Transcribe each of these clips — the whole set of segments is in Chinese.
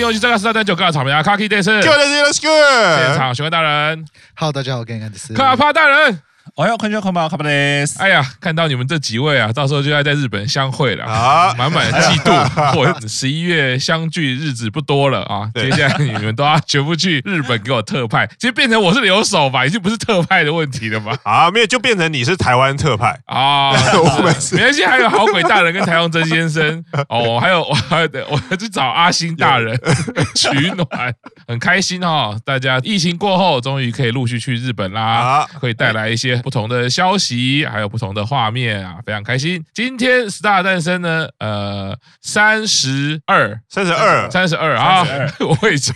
新游戏这个是大九个草莓啊，卡基电视，各位的是现场询问大人，Hello，大家好，我是卡帕大人。我要看就看吧，卡巴雷斯。哎呀，看到你们这几位啊，到时候就要在日本相会了啊，满满的嫉妒。我十一月相聚日子不多了啊，接下来你们都要全部去日本给我特派，其实变成我是留守吧，已经不是特派的问题了吧？啊，没有，就变成你是台湾特派啊。我没关系，还有好鬼大人跟台湾曾先生哦，还有我还有我要去找阿星大人取暖，很开心哈。大家疫情过后，终于可以陆续去日本啦，可以带来一些。不同的消息，还有不同的画面啊，非常开心。今天 Star 诞生呢，呃，三十二，三十二，三十二啊，我已经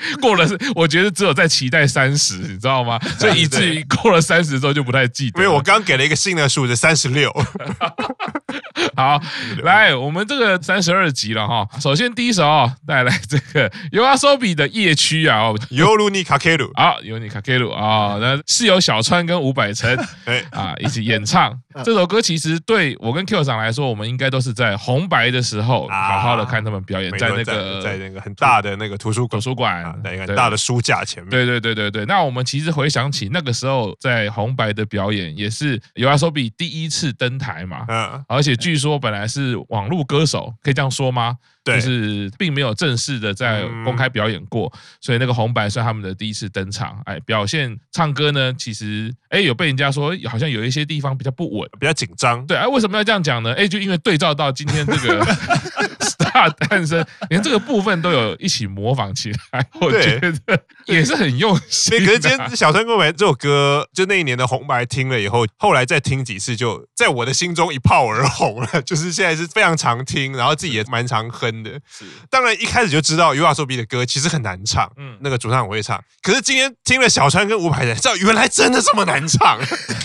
过了，我觉得只有在期待三十，你知道吗？所以以至于过了三十之后就不太记得。因为我刚给了一个新的数字，三十六。好，来，我们这个三十二集了哈。首先第一首哦，带来这个 YOASOBI 的夜曲啊，Yoru ni Kakeru 啊，Yoru ni Kakeru 啊，那是由小川跟伍佰城啊一起演唱。这首歌其实对我跟 Q 长来说，我们应该都是在红白的时候好好的看他们表演，在那个在那个很大的那个图书图书馆，在一个大的书架前面。对对对对对。那我们其实回想起那个时候在红白的表演，也是 YOASOBI 第一次登台嘛，嗯，而且据。说本来是网络歌手，可以这样说吗？对，就是并没有正式的在公开表演过，嗯、所以那个红白是他们的第一次登场。哎，表现唱歌呢，其实哎有被人家说好像有一些地方比较不稳，比较紧张。对，哎，为什么要这样讲呢？哎，就因为对照到今天这个 Star 诞生，连这个部分都有一起模仿起来，我觉得也是很用心。可是今天小川跟伍佰这首歌，就那一年的红白听了以后，后来再听几次，就在我的心中一炮而红了。就是现在是非常常听，然后自己也蛮常哼的。是，当然一开始就知道 YOASOBI 的歌其实很难唱，嗯，那个主唱我会唱。可是今天听了小川跟伍佰才知道，原来真的这么难唱，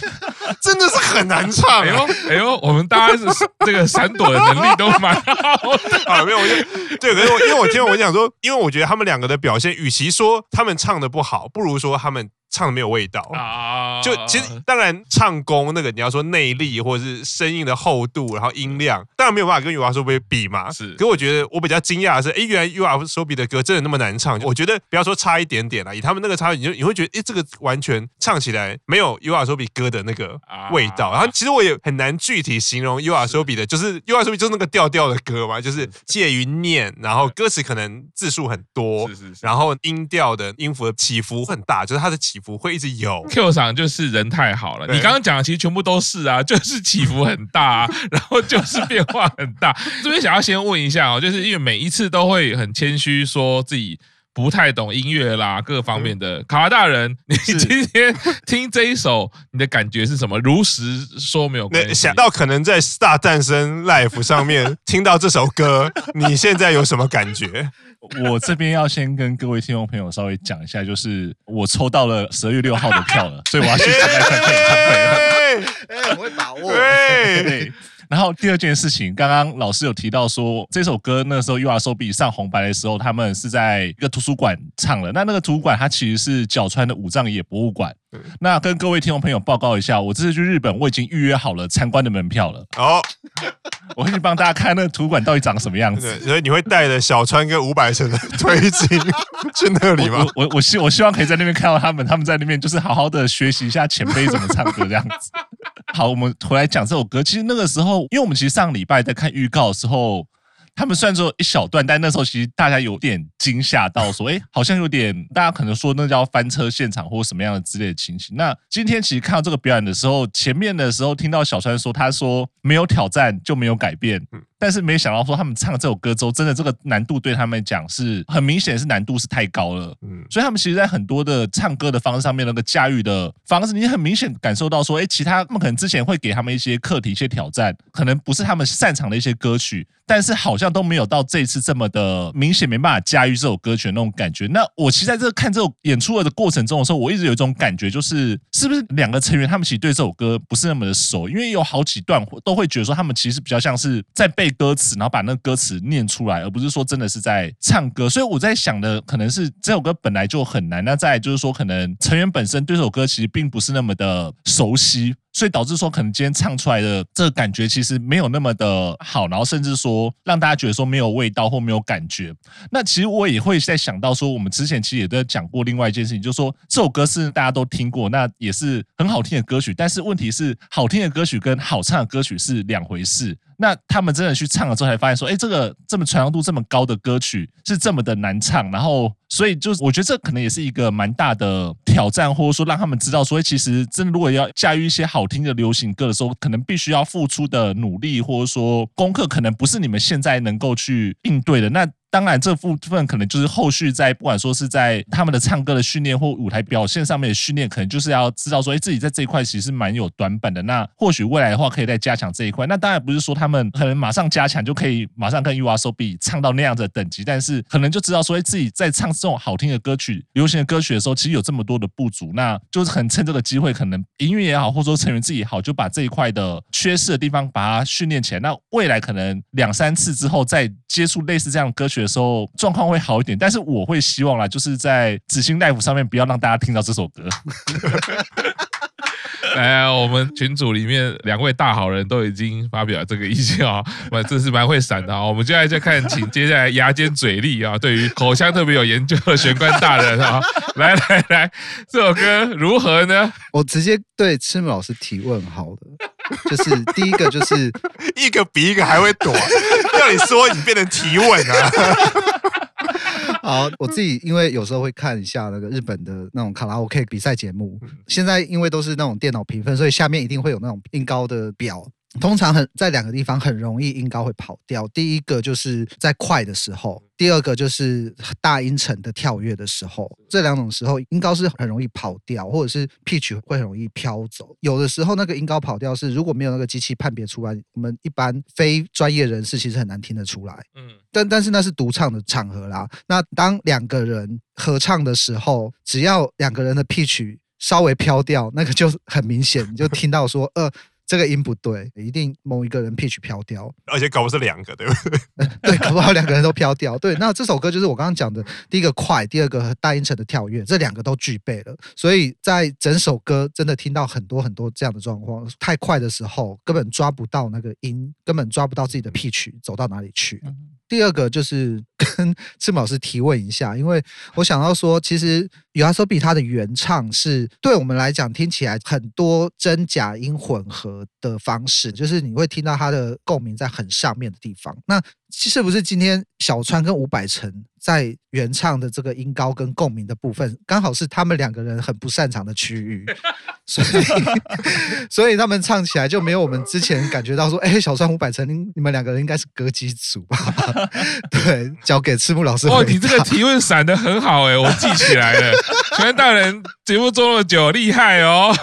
真的是很难唱。哎呦，哎呦，我们大家是这个闪躲的能力都蛮好的。啊，没有，我就对，可是我因为我听我讲说，因为我觉得他们两个的表现，与其说他们唱的不好，不如说他们。唱的没有味道啊！就其实当然唱功那个你要说内力或者是声音的厚度，然后音量，当然没有办法跟 YOASOBI 比嘛。是，可是我觉得我比较惊讶的是，哎，原来 YOASOBI 的歌真的那么难唱。我觉得不要说差一点点了，以他们那个差，你就你会觉得，哎，这个完全唱起来没有 YOASOBI 歌的那个味道。然后其实我也很难具体形容 YOASOBI 的，就是 YOASOBI 就是那个调调的歌嘛，就是介于念，然后歌词可能字数很多，是是是，然后音调的音符的起伏很大，就是它的起。不会一直有 Q 场就是人太好了。你刚刚讲的其实全部都是啊，就是起伏很大啊，然后就是变化很大。这边想要先问一下哦，就是因为每一次都会很谦虚说自己不太懂音乐啦，各方面的。卡拉大人，你今天听这一首，你的感觉是什么？如实说没有关系。想到可能在 Star 诞生 Life 上面 听到这首歌，你现在有什么感觉？我这边要先跟各位听众朋友稍微讲一下，就是我抽到了十二月六号的票了，所以我要去参加看演唱会了。哎，我会把握。对。然后第二件事情，刚刚老师有提到说，这首歌那时候 YOASOBI 上红白的时候，他们是在一个图书馆唱了。那那个图书馆它其实是角川的武藏野博物馆。那跟各位听众朋友报告一下，我这次去日本，我已经预约好了参观的门票了。哦，我会去帮大家看那个图书馆到底长什么样子。所以你会带着小川跟五百城的 推进去那里吗？我我我希我希望可以在那边看到他们，他们在那边就是好好的学习一下前辈怎么唱歌这样子。好，我们回来讲这首歌。其实那个时候，因为我们其实上礼拜在看预告的时候。他们虽然说一小段，但那时候其实大家有点惊吓到，说，哎，好像有点，大家可能说那叫翻车现场或什么样的之类的情形。那今天其实看到这个表演的时候，前面的时候听到小川说，他说没有挑战就没有改变。但是没想到说他们唱这首歌之后，真的这个难度对他们讲是很明显是难度是太高了。嗯，所以他们其实，在很多的唱歌的方式上面，那个驾驭的方式，你很明显感受到说，哎，其他他们可能之前会给他们一些课题、一些挑战，可能不是他们擅长的一些歌曲，但是好像都没有到这一次这么的明显没办法驾驭这首歌曲的那种感觉。那我其实在这看这首演出的过程中的时候，我一直有一种感觉，就是是不是两个成员他们其实对这首歌不是那么的熟，因为有好几段都会觉得说他们其实比较像是在背。歌词，然后把那个歌词念出来，而不是说真的是在唱歌。所以我在想的，可能是这首歌本来就很难。那再就是说，可能成员本身对这首歌其实并不是那么的熟悉。所以导致说可能今天唱出来的这个感觉其实没有那么的好，然后甚至说让大家觉得说没有味道或没有感觉。那其实我也会在想到说，我们之前其实也都讲过另外一件事情，就是说这首歌是大家都听过，那也是很好听的歌曲，但是问题是好听的歌曲跟好唱的歌曲是两回事。那他们真的去唱了之后，才发现说，哎，这个这么传唱度这么高的歌曲是这么的难唱，然后。所以，就是我觉得这可能也是一个蛮大的挑战，或者说让他们知道，说其实真如果要驾驭一些好听的流行歌的时候，可能必须要付出的努力，或者说功课，可能不是你们现在能够去应对的。那当然，这部分可能就是后续在不管说是在他们的唱歌的训练或舞台表现上面的训练，可能就是要知道说，哎，自己在这一块其实蛮有短板的。那或许未来的话，可以再加强这一块。那当然不是说他们可能马上加强就可以马上跟 Ursobi 唱到那样子的等级，但是可能就知道说，哎，自己在唱。这种好听的歌曲、流行的歌曲的时候，其实有这么多的不足，那就是很趁这个机会，可能音乐也好，或者说成员自己也好，就把这一块的缺失的地方把它训练起来。那未来可能两三次之后，再接触类似这样的歌曲的时候，状况会好一点。但是我会希望啦，就是在紫星 Live 上面不要让大家听到这首歌。来，我们群组里面两位大好人都已经发表了这个意见啊，我真是蛮会闪的啊。我们接下来再看，请接下来牙尖嘴利啊，对于口腔特别有研究的玄关大人啊，来来来，这首歌如何呢？我直接对赤木老师提问好了，就是第一个就是 一个比一个还会躲，要你说你变成提问啊。好，我自己因为有时候会看一下那个日本的那种卡拉 OK 比赛节目，现在因为都是那种电脑评分，所以下面一定会有那种音高的表。通常很在两个地方很容易音高会跑掉，第一个就是在快的时候，第二个就是大音程的跳跃的时候，这两种时候音高是很容易跑掉，或者是 pitch 会很容易飘走。有的时候那个音高跑掉是如果没有那个机器判别出来，我们一般非专业人士其实很难听得出来。嗯，但但是那是独唱的场合啦。那当两个人合唱的时候，只要两个人的 pitch 稍微飘掉，那个就很明显，你就听到说呃。这个音不对，一定某一个人 pitch 飘掉，而且搞不是两个，对不对？对，搞不好两个人都飘掉。对，那这首歌就是我刚刚讲的，第一个快，第二个大音程的跳跃，这两个都具备了。所以在整首歌真的听到很多很多这样的状况，太快的时候根本抓不到那个音，根本抓不到自己的 pitch 走到哪里去。第二个就是 跟赤老师提问一下，因为我想到说，其实 YOASOBI 它的原唱是对我们来讲听起来很多真假音混合的方式，就是你会听到它的共鸣在很上面的地方。那是不是今天小川跟伍佰成在原唱的这个音高跟共鸣的部分，刚好是他们两个人很不擅长的区域，所以 所以他们唱起来就没有我们之前感觉到说，哎，小川伍佰成，你们两个人应该是歌姬组吧？对，交给赤木老师。哦，你这个提问闪的很好哎，我记起来了。全大人节目做了久，厉害哦。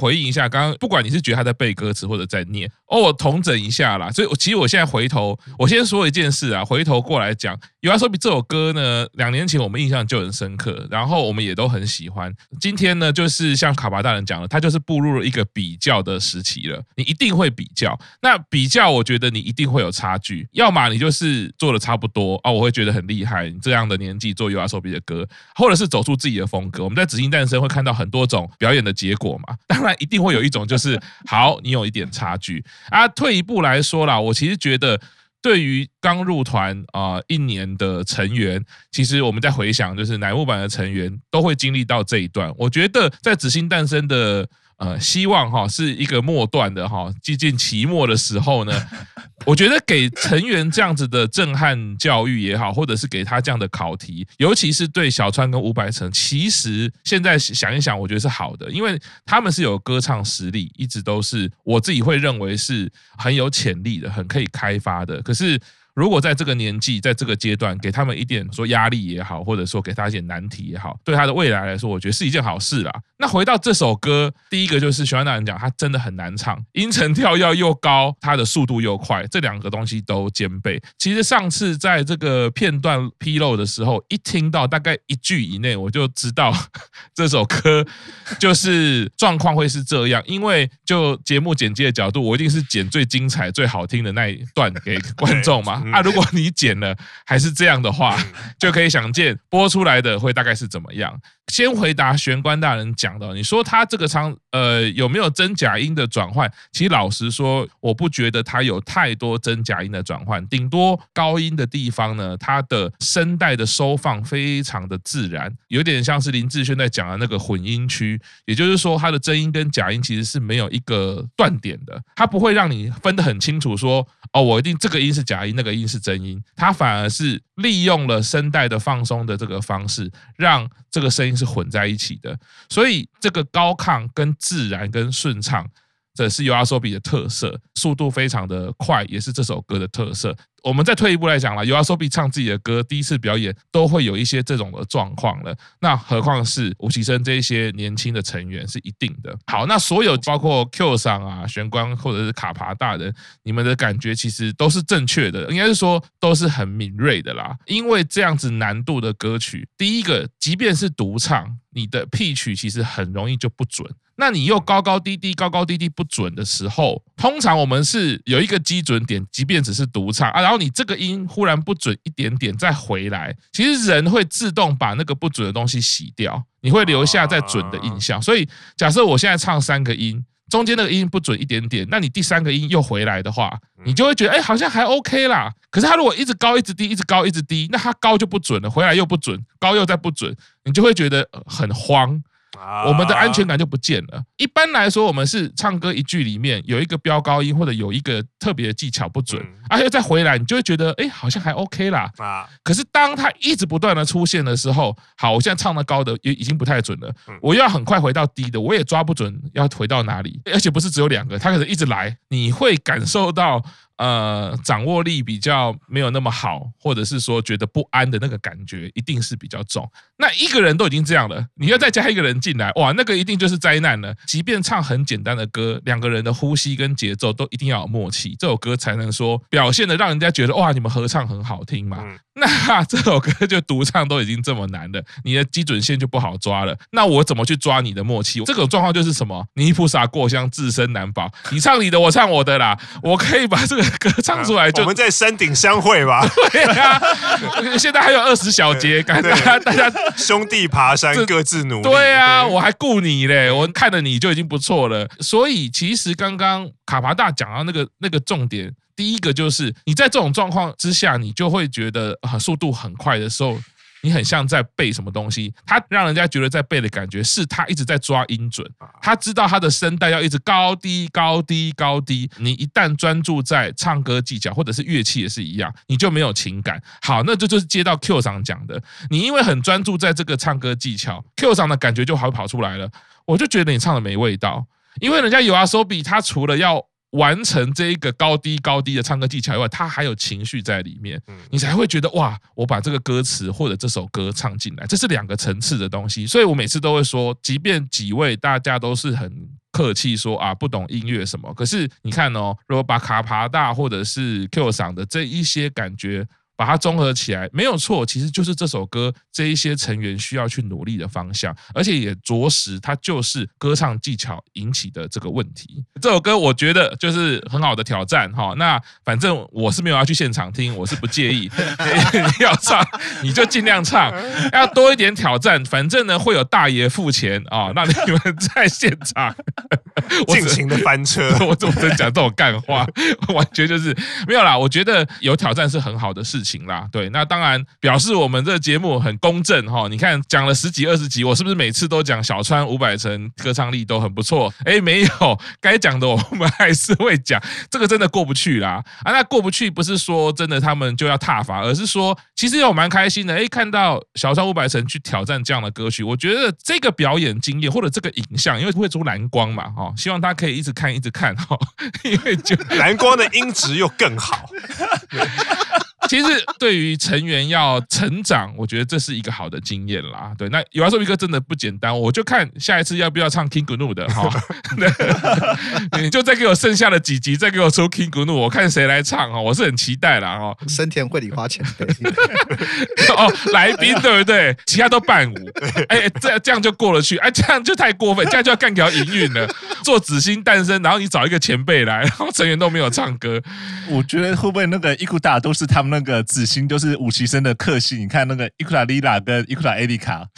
回应一下，刚刚不管你是觉得他在背歌词或者在念，哦，我统整一下啦。所以，我其实我现在回头，我先说一件事啊，回头过来讲。YOASOBI 这首歌呢，两年前我们印象就很深刻，然后我们也都很喜欢。今天呢，就是像卡巴大人讲的，他就是步入了一个比较的时期了。你一定会比较，那比较，我觉得你一定会有差距。要么你就是做的差不多啊，我会觉得很厉害。你这样的年纪做 YOASOBI 的歌，或者是走出自己的风格。我们在紫金诞生会看到很多种表演的结果嘛。当然，一定会有一种就是好，你有一点差距啊。退一步来说啦，我其实觉得。对于刚入团啊、一年的成员，其实我们在回想，就是乃木坂的成员都会经历到这一段。我觉得在紫星诞生的。呃，希望哈是一个末段的哈，接近期末的时候呢，我觉得给成员这样子的震撼教育也好，或者是给他这样的考题，尤其是对小川跟伍佰成，其实现在想一想，我觉得是好的，因为他们是有歌唱实力，一直都是我自己会认为是很有潜力的，很可以开发的。可是。如果在这个年纪，在这个阶段，给他们一点说压力也好，或者说给他一点难题也好，对他的未来来说，我觉得是一件好事啦。那回到这首歌，第一个就是徐安大人讲，他真的很难唱，音程跳跃又高，他的速度又快，这两个东西都兼备。其实上次在这个片段披露的时候，一听到大概一句以内，我就知道 这首歌就是状况会是这样，因为就节目剪辑的角度，我一定是剪最精彩、最好听的那一段给观众嘛。啊，如果你剪了还是这样的话，就可以想见播出来的会大概是怎么样。先回答玄关大人讲的，你说他这个唱呃有没有真假音的转换？其实老实说，我不觉得他有太多真假音的转换，顶多高音的地方呢，他的声带的收放非常的自然，有点像是林志炫在讲的那个混音区，也就是说，他的真音跟假音其实是没有一个断点的，他不会让你分得很清楚，说哦，我一定这个音是假音，那个音是真音，他反而是利用了声带的放松的这个方式，让这个声音。是混在一起的，所以这个高亢跟自然跟顺畅，这是 u a s o b i 的特色，速度非常的快，也是这首歌的特色。我们再退一步来讲了，YOASOBI 唱自己的歌，第一次表演都会有一些这种的状况了，那何况是吴奇生这一些年轻的成员是一定的。好，那所有包括 Q 桑啊、玄关或者是卡帕大人，你们的感觉其实都是正确的，应该是说都是很敏锐的啦。因为这样子难度的歌曲，第一个，即便是独唱，你的 pitch 其实很容易就不准。那你又高高低低、高高低低不准的时候，通常我们是有一个基准点，即便只是独唱啊，然后你这个音忽然不准一点点再回来，其实人会自动把那个不准的东西洗掉，你会留下再准的印象。所以假设我现在唱三个音，中间那个音不准一点点，那你第三个音又回来的话，你就会觉得哎，好像还 OK 啦。可是它如果一直高一直低，一直高一直低，那它高就不准了，回来又不准，高又再不准，你就会觉得很慌。我们的安全感就不见了。一般来说，我们是唱歌一句里面有一个飙高音，或者有一个特别的技巧不准，而且再回来，你就会觉得，哎，好像还 OK 啦。啊，可是当它一直不断的出现的时候，好，我现在唱的高的也已经不太准了，我又要很快回到低的，我也抓不准要回到哪里，而且不是只有两个，它可能一直来，你会感受到。呃，掌握力比较没有那么好，或者是说觉得不安的那个感觉，一定是比较重。那一个人都已经这样了，你要再加一个人进来，哇，那个一定就是灾难了。即便唱很简单的歌，两个人的呼吸跟节奏都一定要有默契，这首歌才能说表现的让人家觉得哇，你们合唱很好听嘛。那这首歌就独唱都已经这么难了，你的基准线就不好抓了。那我怎么去抓你的默契？这种状况就是什么？泥菩萨过江，自身难保。你唱你的，我唱我的啦。我可以把这个歌唱出来就，就、啊、我们在山顶相会吧。对啊，现在还有二十小节，感觉大家大家兄弟爬山各自努力。对啊，我还顾你嘞，我看了你就已经不错了。所以其实刚刚卡帕大讲到那个那个重点。第一个就是你在这种状况之下，你就会觉得啊，速度很快的时候，你很像在背什么东西。他让人家觉得在背的感觉是他一直在抓音准，他知道他的声带要一直高低高低高低。你一旦专注在唱歌技巧或者是乐器也是一样，你就没有情感。好，那这就是接到 Q 上讲的，你因为很专注在这个唱歌技巧，Q 上的感觉就好跑出来了。我就觉得你唱的没味道，因为人家有阿 SoBi，他除了要完成这一个高低高低的唱歌技巧以外，他还有情绪在里面，你才会觉得哇，我把这个歌词或者这首歌唱进来，这是两个层次的东西。所以我每次都会说，即便几位大家都是很客气说啊，不懂音乐什么，可是你看哦，如果把卡帕大或者是 Q 嗓的这一些感觉。把它综合起来没有错，其实就是这首歌这一些成员需要去努力的方向，而且也着实它就是歌唱技巧引起的这个问题。这首歌我觉得就是很好的挑战哈。那反正我是没有要去现场听，我是不介意。你 要唱你就尽量唱，要多一点挑战。反正呢会有大爷付钱啊，那你们在现场 尽情的翻车。我怎么能讲这种干话？完全就是没有啦。我觉得有挑战是很好的事情。行啦，对，那当然表示我们这个节目很公正哈。你看讲了十几二十集，我是不是每次都讲小川五百成歌唱力都很不错？哎，没有，该讲的我们还是会讲。这个真的过不去啦啊！那过不去不是说真的他们就要踏伐，而是说其实我蛮开心的。哎，看到小川五百成去挑战这样的歌曲，我觉得这个表演经验或者这个影像，因为会出蓝光嘛哈，希望他可以一直看一直看哈，因为就蓝光的音质又更好。其实对于成员要成长，我觉得这是一个好的经验啦。对，那 YOASOBI 歌真的不简单，我就看下一次要不要唱 King Gnu 的哈。你就再给我剩下的几集，再给我出 King Gnu，我看谁来唱哈，我是很期待啦哈。生田绘里花前辈 哦，来宾对不对？其他都伴舞，哎，这这样就过了去，哎，这样就太过分，这样就要干掉营运了。做紫星诞生，然后你找一个前辈来，然后成员都没有唱歌，我觉得会不会那个伊库达都是他们那那个紫星，就是武崎生的克星？你看那个伊库拉丽拉跟伊库拉艾丽卡。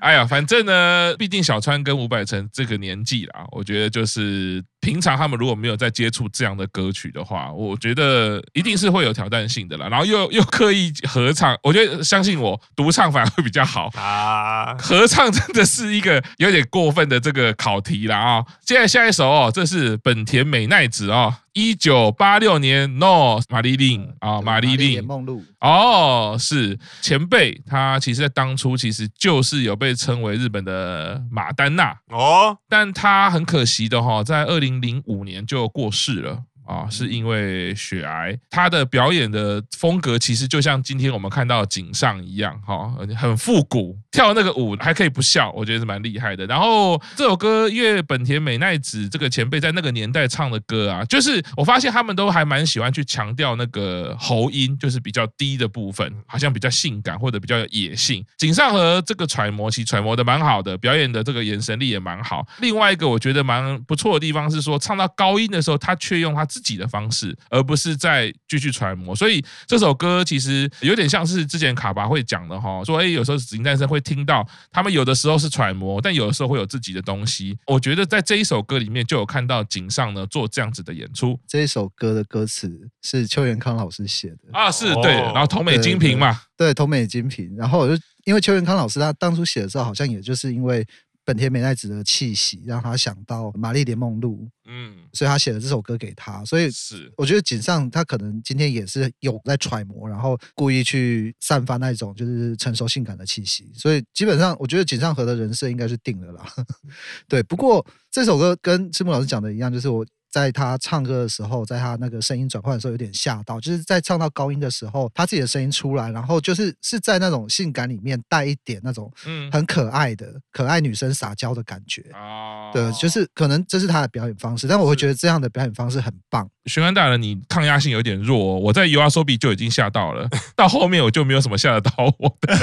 哎呀，反正呢，毕竟小川跟伍佰成这个年纪啦，我觉得就是平常他们如果没有在接触这样的歌曲的话，我觉得一定是会有挑战性的啦。然后又 又刻意合唱，我觉得相信我，独唱反而会比较好啊。合唱真的是一个有点过分的这个考题啦啊！接下来下一首哦，这是本田美奈子哦。一九八六年，No 玛丽琳啊，玛丽琳梦露哦，是前辈，他其实在当初其实就是有被称为日本的马丹娜哦，但他很可惜的哈，在二零零五年就过世了。啊，是因为血癌，他的表演的风格其实就像今天我们看到井上一样，哈，很复古，跳那个舞还可以不笑，我觉得是蛮厉害的。然后这首歌，因为本田美奈子这个前辈在那个年代唱的歌啊，就是我发现他们都还蛮喜欢去强调那个喉音，就是比较低的部分，好像比较性感或者比较有野性。井上和这个揣摩，其实揣摩的蛮好的，表演的这个眼神力也蛮好。另外一个我觉得蛮不错的地方是说，唱到高音的时候，他却用他自己的方式，而不是再继续揣摩，所以这首歌其实有点像是之前卡巴会讲的哈，说哎，有时候紫金诞生会听到他们有的时候是揣摩，但有的时候会有自己的东西。我觉得在这一首歌里面就有看到井上呢做这样子的演出。这一首歌的歌词是邱元康老师写的啊，是对，然后同美金平嘛，对，同美金平，然后我就因为邱元康老师他当初写的时候，好像也就是因为。本田美奈子的气息让他想到玛丽莲梦露，嗯，所以他写了这首歌给他。所以是我觉得井上他可能今天也是有在揣摩，然后故意去散发那种就是成熟性感的气息。所以基本上我觉得井上和的人设应该是定了啦。对，不过这首歌跟赤木老师讲的一样，就是我。在他唱歌的时候，在他那个声音转换的时候，有点吓到，就是在唱到高音的时候，他自己的声音出来，然后就是是在那种性感里面带一点那种嗯。很可爱的、嗯、可爱女生撒娇的感觉。啊，对，就是可能这是他的表演方式，但我会觉得这样的表演方式很棒。玄关大人，你抗压性有点弱，哦，我在 YOASOBI 就已经吓到了，到后面我就没有什么吓得到我的。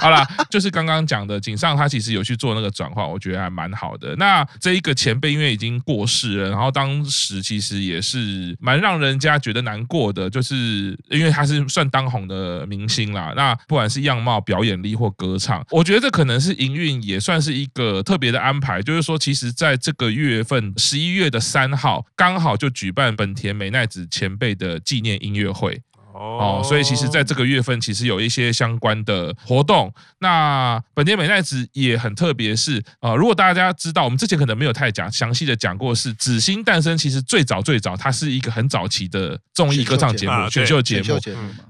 好啦，就是刚刚讲的井上，他其实有去做那个转化，我觉得还蛮好的。那这一个前辈因为已经过世了，然后当时其实也是蛮让人家觉得难过的，就是因为他是算当红的明星啦。那不管是样貌、表演力或歌唱，我觉得这可能是营运也算是一个特别的安排，就是说，其实在这个月份十一月的三号，刚好就举办本田美奈子前辈的纪念音乐会。哦，所以其实在这个月份，其实有一些相关的活动。那本田美奈子也很特别，是啊，如果大家知道，我们之前可能没有太讲详细的讲过，是《紫星诞生》。其实最早最早，它是一个很早期的综艺歌唱节目、选秀节目。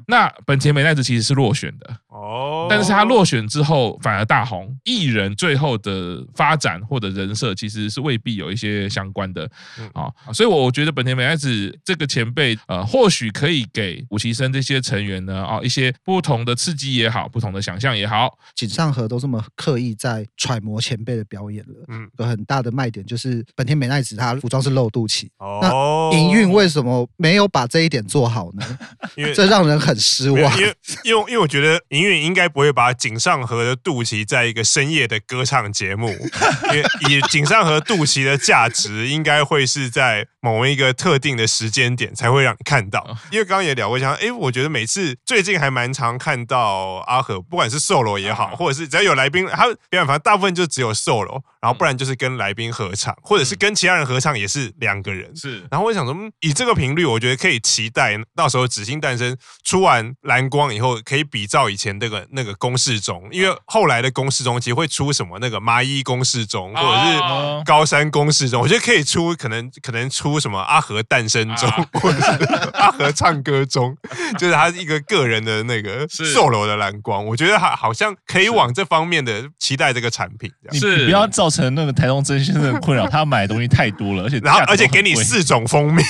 那本田美奈子其实是落选的哦，但是他落选之后反而大红。艺人最后的发展或者人设，其实是未必有一些相关的啊。所以我觉得本田美奈子这个前辈，呃，或许可以给五期生这些成员呢，啊，一些不同的刺激也好，不同的想象也好。井上和都这么刻意在揣摩前辈的表演了，嗯，有很大的卖点就是本田美奈子她服装是露肚脐，哦，那营运为什么没有把这一点做好呢？因为 这让人很失望。因为因为因为我觉得营运应该不会把井上和的肚脐在一个深夜的歌唱节目，因为以井上和肚脐的价值，应该会是在某一个特定的时间点才会让你看到。因为刚刚也聊过，像哎，我觉得每次最近还蛮常看到阿和，不管是 solo 也好，或者是只要有来宾，他表演反正大部分就只有 solo，然后不然就是跟来宾合唱，或者是跟其他人合唱，也是两个人。是，然后我想说，以这个频率，我觉得可以期待到时候紫星诞生出完蓝光以后，可以比照以前那个那个公式中，因为后来的公式中其实会出什么那个麻衣公式中，或者是高山公式中，我觉得可以出可能可能出什么阿和诞生中，或者是阿和唱歌中，就是他一个个人的那个 solo 的蓝光，我觉得好好像可以往这方面的期待这个产品。是，你不要造成那个台东真先生的困扰，他买的东西太多了，而且然后而且给你四种封面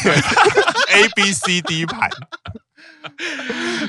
，A B C D 盘。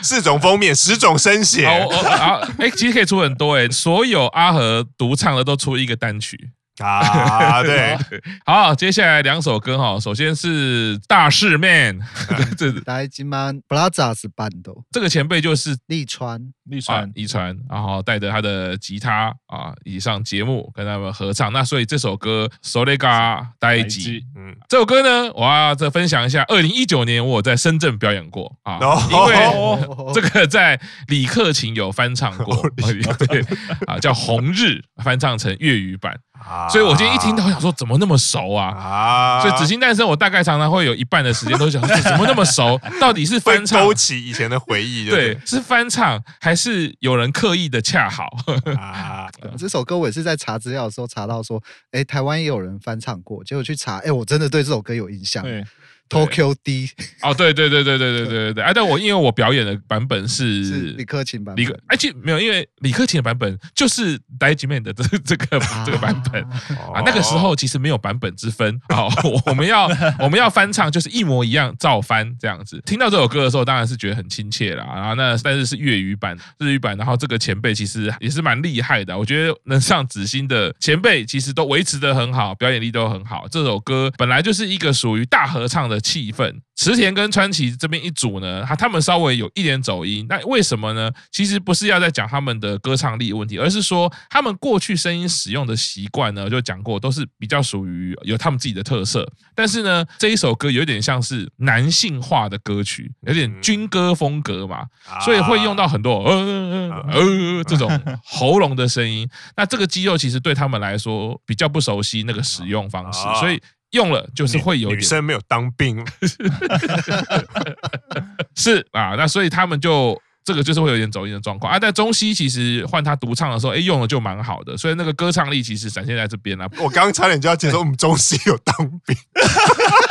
四种封面，十种声线。好，哎，其实可以出很多哎，所有阿和独唱的都出一个单曲 啊，对，好，接下来两首歌哈，首先是大势 Man，这大吉曼布拉扎斯班的。这个前辈就是利川，利川，利川，然后带着他的吉他啊，以上节目跟他们合唱。那所以这首歌《So Le Ga 大吉》，嗯，这首歌呢，我要再分享一下。二零一九年我在深圳表演过啊，因为这个在李克勤有翻唱过，对啊，叫《红日》翻唱成粤语版。所以，我今天一听到，我想说，怎么那么熟啊？啊！所以，《紫金诞生》我大概常常会有一半的时间都想说，怎么那么熟？到底是翻唱，勾起以前的回忆？对，是翻唱还是有人刻意的恰好？啊！这首歌我也是在查资料的时候查到说，哎，台湾也有人翻唱过，结果去查，哎，我真的对这首歌有印象。Tokyo D 哦，对对对对对对对对哎，但我因为我表演的版本是李克勤版，李克哎，其实没有，因为李克勤的版本就是大吉 man 的这这个这个版本啊，那个时候其实没有版本之分啊，我们要 我们要翻唱就是一模一样照翻这样子。听到这首歌的时候，当然是觉得很亲切啦。然后那但是是粤语版、日语版，然后这个前辈其实也是蛮厉害的，我觉得能上紫星的前辈其实都维持的很好，表演力都很好。这首歌本来就是一个属于大合唱的。气氛，池田跟川崎这边一组呢，他他们稍微有一点走音，那为什么呢？其实不是要在讲他们的歌唱力问题，而是说他们过去声音使用的习惯呢，就讲过都是比较属于有他们自己的特色。但是呢，这一首歌有点像是男性化的歌曲，有点军歌风格嘛，所以会用到很多呃呃呃这种喉咙的声音。那这个肌肉其实对他们来说比较不熟悉那个使用方式，所以。用了就是会有女生没有当兵，是啊，那所以他们就这个就是会有点走音的状况啊。但中西其实换他独唱的时候，哎，用了就蛮好的，所以那个歌唱力其实展现在这边了。我刚刚差点就要接受我们中西有当兵。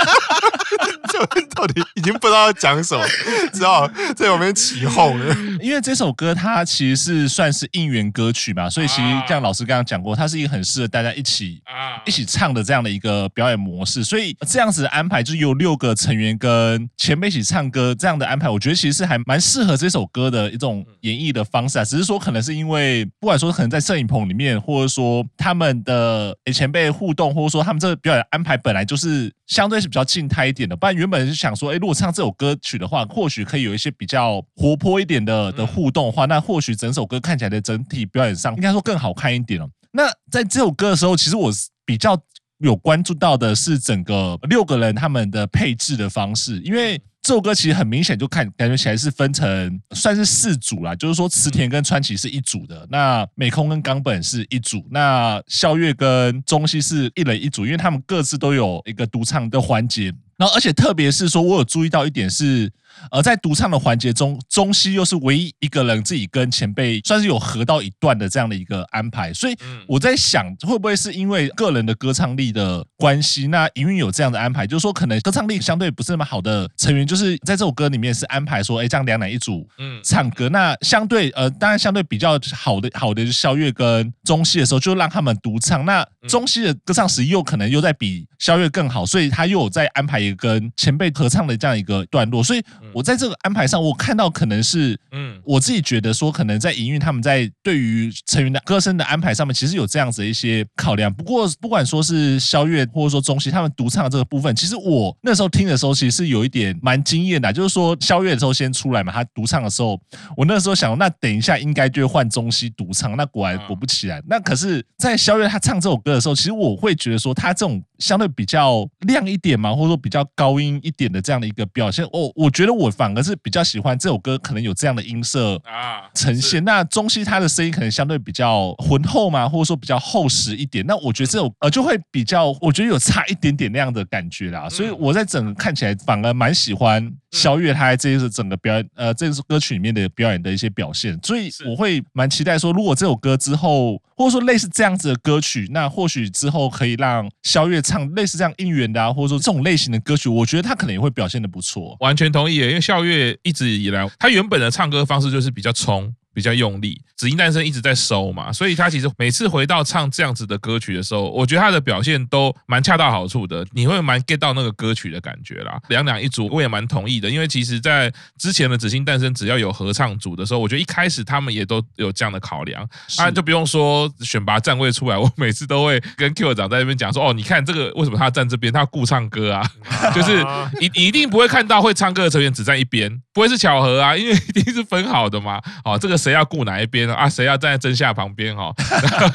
到底已经不知道要讲什么，只好在旁边起哄了。因为这首歌它其实是算是应援歌曲嘛，所以其实像老师刚刚讲过，它是一个很适合大家一起啊一起唱的这样的一个表演模式。所以这样子的安排，就有六个成员跟前辈一起唱歌这样的安排，我觉得其实是还蛮适合这首歌的一种演绎的方式啊。只是说可能是因为不管说可能在摄影棚里面，或者说他们的前辈互动，或者说他们这个表演安排本来就是相对是比较静态一点的，不然原本是想说，哎，如果唱这首歌曲的话，或许可以有一些比较活泼一点的的互动的话，那或许整首歌看起来的整体表演上，应该说更好看一点了。那在这首歌的时候，其实我比较有关注到的是整个六个人他们的配置的方式，因为这首歌其实很明显就看感觉起来是分成算是四组啦，就是说池田跟川崎是一组的，那美空跟冈本是一组，那咲月跟中西是一人一组，因为他们各自都有一个独唱的环节。然后，而且特别是说，我有注意到一点是。呃在独唱的环节中，中西又是唯一一个人自己跟前辈算是有合到一段的这样的一个安排，所以我在想，会不会是因为个人的歌唱力的关系？那营运有这样的安排，就是说可能歌唱力相对不是那么好的成员，就是在这首歌里面是安排说，哎，这样两男一组，嗯，唱歌。那相对呃，当然相对比较好的好的就是肖月跟中西的时候，就让他们独唱。那中西的歌唱实力又可能又在比肖月更好，所以他又有在安排跟前辈合唱的这样一个段落，所以。我在这个安排上，我看到可能是，嗯，我自己觉得说，可能在营运他们在对于成员的歌声的安排上面，其实有这样子的一些考量。不过，不管说是肖月或者说中西他们独唱的这个部分，其实我那时候听的时候，其实是有一点蛮惊艳的。就是说，肖月的时候先出来嘛，他独唱的时候，我那时候想，那等一下应该就会换中西独唱。那果然果不其然，那可是，在肖月他唱这首歌的时候，其实我会觉得说，他这种相对比较亮一点嘛，或者说比较高音一点的这样的一个表现，哦，我觉得。我反而是比较喜欢这首歌，可能有这样的音色啊呈现。那中西他的声音可能相对比较浑厚嘛，或者说比较厚实一点。那我觉得这首呃就会比较，我觉得有差一点点那样的感觉啦。所以我在整个看起来反而蛮喜欢咲月他在这一整个表演呃这首歌曲里面的表演的一些表现。所以我会蛮期待说，如果这首歌之后。或者说类似这样子的歌曲，那或许之后可以让肖月唱类似这样应援的啊，或者说这种类型的歌曲，我觉得他可能也会表现的不错。完全同意，因为肖月一直以来，他原本的唱歌方式就是比较冲。比较用力，紫金诞生一直在收嘛，所以他其实每次回到唱这样子的歌曲的时候，我觉得他的表现都蛮恰到好处的，你会蛮 get 到那个歌曲的感觉啦。两两一组，我也蛮同意的，因为其实在之前的紫金诞生只要有合唱组的时候，我觉得一开始他们也都有这样的考量，啊，就不用说选拔站位出来，我每次都会跟 Q 长在那边讲说，哦，你看这个为什么他站这边，他要顾唱歌啊，就是一一定不会看到会唱歌的成员只站一边，不会是巧合啊，因为一定是分好的嘛，哦，这个。谁要顾哪一边啊？谁要站在真夏旁边？哈，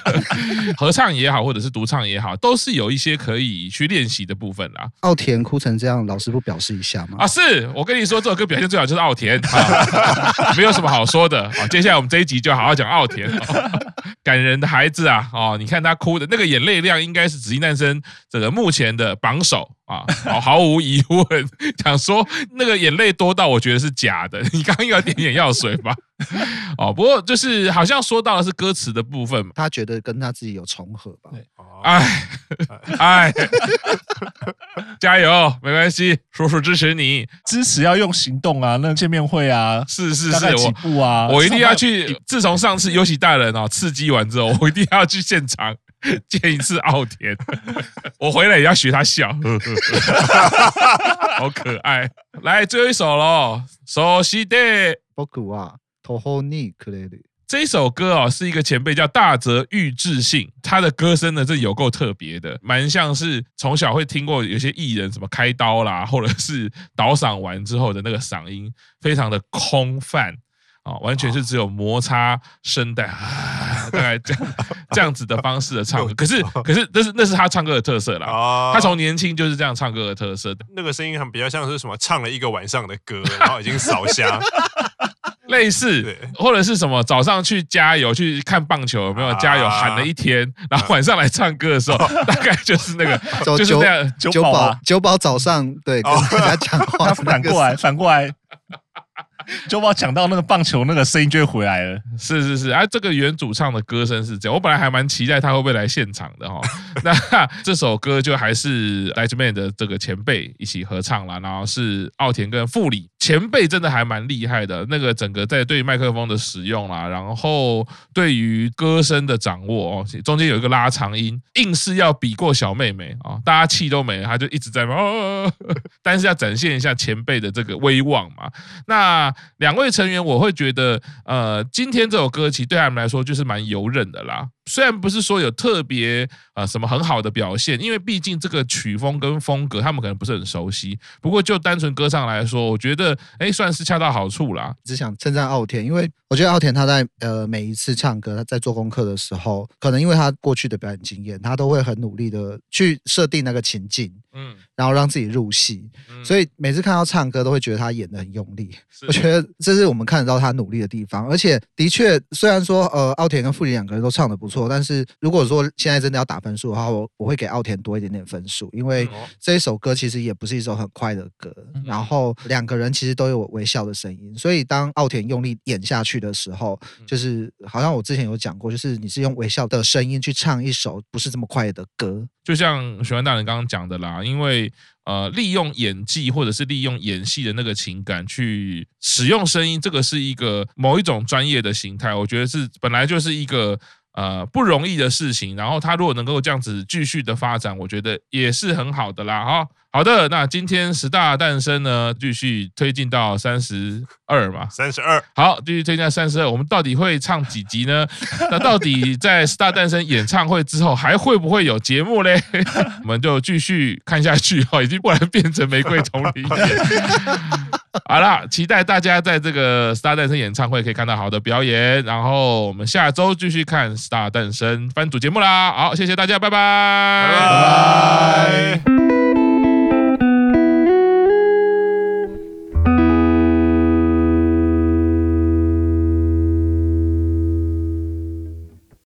合唱也好，或者是独唱也好，都是有一些可以去练习的部分啦。奥田哭成这样，老师不表示一下吗？啊，是我跟你说，这首歌表现最好就是奥田，啊，没有什么好说的。啊，接下来我们这一集就好好讲奥田，感人的孩子啊，哦，你看他哭的那个眼泪量，应该是紫金诞生这个目前的榜首。啊，毫毫无疑问，想说那个眼泪多到我觉得是假的。你刚刚有点眼药水吧？哦，不过就是好像说到的是歌词的部分嘛，他觉得跟他自己有重合吧？哎哎，加油，没关系，叔叔支持你，支持要用行动啊！那见面会啊，是是是，我步啊，我，我一定要去。自从上次游喜大人哦刺激完之后，我一定要去现场。见一次奥田，我回来也要学他笑，好可爱。来，最后一首喽，熟悉的。这一首歌哦，是一个前辈叫大泽裕志信，他的歌声呢，这有够特别的，蛮像是从小会听过有些艺人什么开刀啦，或者是倒嗓完之后的那个嗓音，非常的空泛。啊，完全是只有摩擦声带，啊，大概这样 这样子的方式的唱 歌。可是，可是那是那是他唱歌的特色啦。他从年轻就是这样唱歌的特色的。那个声音很比较像是什么，唱了一个晚上的歌，然后已经扫瞎，类似，或者是什么早上去加油去看棒球有没有加油喊了一天，然后晚上来唱歌的时候，大概就是那个就是那样。酒保酒保早上对跟大家讲话，反过来反过来。就把我讲到那个棒球那个声音就会回来了，是是是，啊，这个原主唱的歌声是这样，我本来还蛮期待他会不会来现场的哈。那这首歌就还是 Lightman 的这个前辈一起合唱了，然后是奥田跟富里。前辈真的还蛮厉害的，那个整个在对麦克风的使用啦，然后对于歌声的掌握哦，中间有一个拉长音，硬是要比过小妹妹啊，大家气都没了，他就一直在哦，但是要展现一下前辈的这个威望嘛。那两位成员，我会觉得，呃，今天这首歌其实对他们来说就是蛮游刃的啦。虽然不是说有特别呃什么很好的表现，因为毕竟这个曲风跟风格他们可能不是很熟悉。不过就单纯歌唱来说，我觉得哎算是恰到好处啦。只想称赞奥田，因为我觉得奥田他在呃每一次唱歌，他在做功课的时候，可能因为他过去的表演经验，他都会很努力的去设定那个情境，嗯，然后让自己入戏。所以每次看到唱歌，都会觉得他演的很用力。我觉得这是我们看得到他努力的地方。而且的确，虽然说呃奥田跟富里两个人都唱的不错。错，但是如果说现在真的要打分数的话，我我会给奥田多一点点分数，因为这一首歌其实也不是一首很快的歌，然后两个人其实都有微笑的声音，所以当奥田用力演下去的时候，就是好像我之前有讲过，就是你是用微笑的声音去唱一首不是这么快的歌，就像玄幻大人刚刚讲的啦，因为呃利用演技或者是利用演戏的那个情感去使用声音，这个是一个某一种专业的形态，我觉得是本来就是一个。呃，不容易的事情，然后他如果能够这样子继续的发展，我觉得也是很好的啦，哈。好的，那今天十大诞生呢，继续推进到三十二嘛，三十二。好，继续推进到三十二，我们到底会唱几集呢？那到底在十大诞生演唱会之后，还会不会有节目嘞？我们就继续看下去哈，已经不然变成玫瑰丛林 好啦，期待大家在这个十大诞生演唱会可以看到好的表演，然后我们下周继续看十大诞生番组节目啦。好，谢谢大家，拜拜。拜拜。